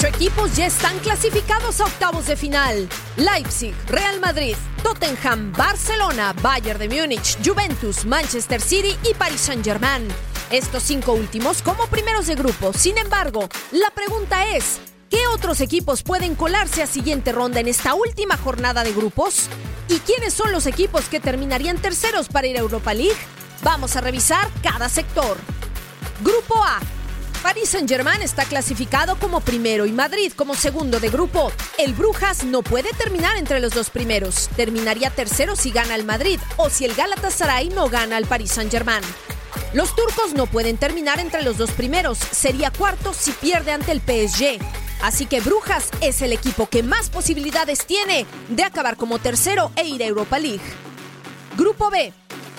Ocho equipos ya están clasificados a octavos de final. Leipzig, Real Madrid, Tottenham, Barcelona, Bayern de Múnich, Juventus, Manchester City y Paris Saint-Germain. Estos cinco últimos como primeros de grupo. Sin embargo, la pregunta es, ¿qué otros equipos pueden colarse a siguiente ronda en esta última jornada de grupos? ¿Y quiénes son los equipos que terminarían terceros para ir a Europa League? Vamos a revisar cada sector. Grupo A. Paris Saint-Germain está clasificado como primero y Madrid como segundo de grupo. El Brujas no puede terminar entre los dos primeros. Terminaría tercero si gana el Madrid o si el Galatasaray no gana al Paris Saint-Germain. Los turcos no pueden terminar entre los dos primeros. Sería cuarto si pierde ante el PSG. Así que Brujas es el equipo que más posibilidades tiene de acabar como tercero e ir a Europa League. Grupo B.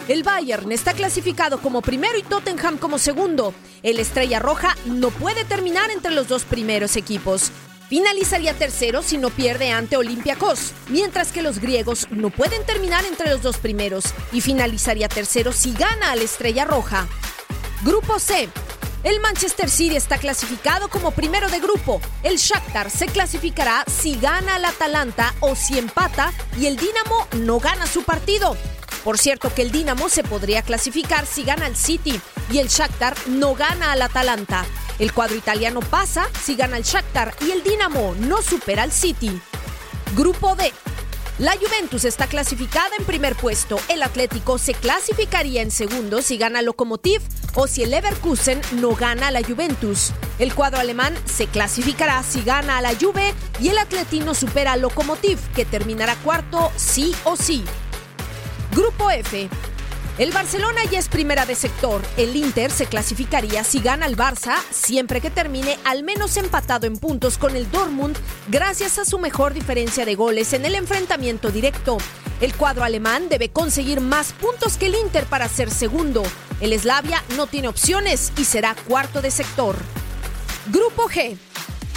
El Bayern está clasificado como primero y Tottenham como segundo. El Estrella Roja no puede terminar entre los dos primeros equipos. Finalizaría tercero si no pierde ante Olympiacos, mientras que los griegos no pueden terminar entre los dos primeros y finalizaría tercero si gana al Estrella Roja. Grupo C. El Manchester City está clasificado como primero de grupo. El Shakhtar se clasificará si gana al Atalanta o si empata y el Dinamo no gana su partido. Por cierto que el Dinamo se podría clasificar si gana el City y el Shakhtar no gana al Atalanta. El cuadro italiano pasa si gana el Shakhtar y el Dinamo no supera al City. Grupo D. La Juventus está clasificada en primer puesto. El Atlético se clasificaría en segundo si gana Lokomotiv o si el Leverkusen no gana a la Juventus. El cuadro alemán se clasificará si gana a la Juve y el Atletino supera al Lokomotiv, que terminará cuarto sí o sí. Grupo F. El Barcelona ya es primera de sector. El Inter se clasificaría si gana el Barça, siempre que termine al menos empatado en puntos con el Dortmund, gracias a su mejor diferencia de goles en el enfrentamiento directo. El cuadro alemán debe conseguir más puntos que el Inter para ser segundo. El Slavia no tiene opciones y será cuarto de sector. Grupo G.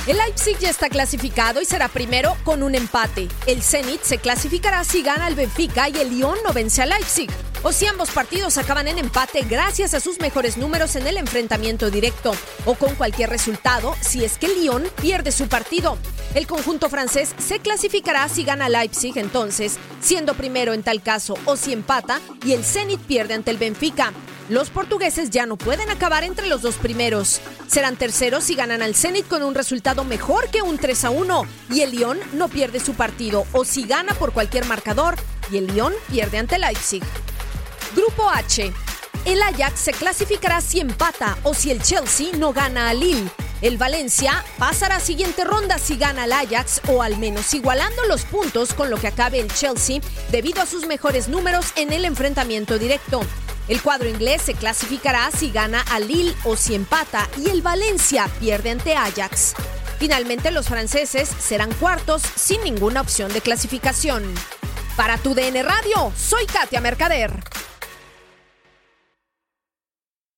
El Leipzig ya está clasificado y será primero con un empate. El Zenit se clasificará si gana el Benfica y el Lyon no vence a Leipzig. O si ambos partidos acaban en empate gracias a sus mejores números en el enfrentamiento directo. O con cualquier resultado si es que el Lyon pierde su partido. El conjunto francés se clasificará si gana Leipzig entonces, siendo primero en tal caso o si empata y el Zenit pierde ante el Benfica. Los portugueses ya no pueden acabar entre los dos primeros. Serán terceros si ganan al Zenit con un resultado mejor que un 3 a 1 y el Lyon no pierde su partido o si gana por cualquier marcador y el Lyon pierde ante Leipzig. Grupo H. El Ajax se clasificará si empata o si el Chelsea no gana a Lille. El Valencia pasará a siguiente ronda si gana el Ajax o al menos igualando los puntos con lo que acabe el Chelsea debido a sus mejores números en el enfrentamiento directo. El cuadro inglés se clasificará si gana a Lille o si empata y el Valencia pierde ante Ajax. Finalmente los franceses serán cuartos sin ninguna opción de clasificación. Para tu DN Radio, soy Katia Mercader.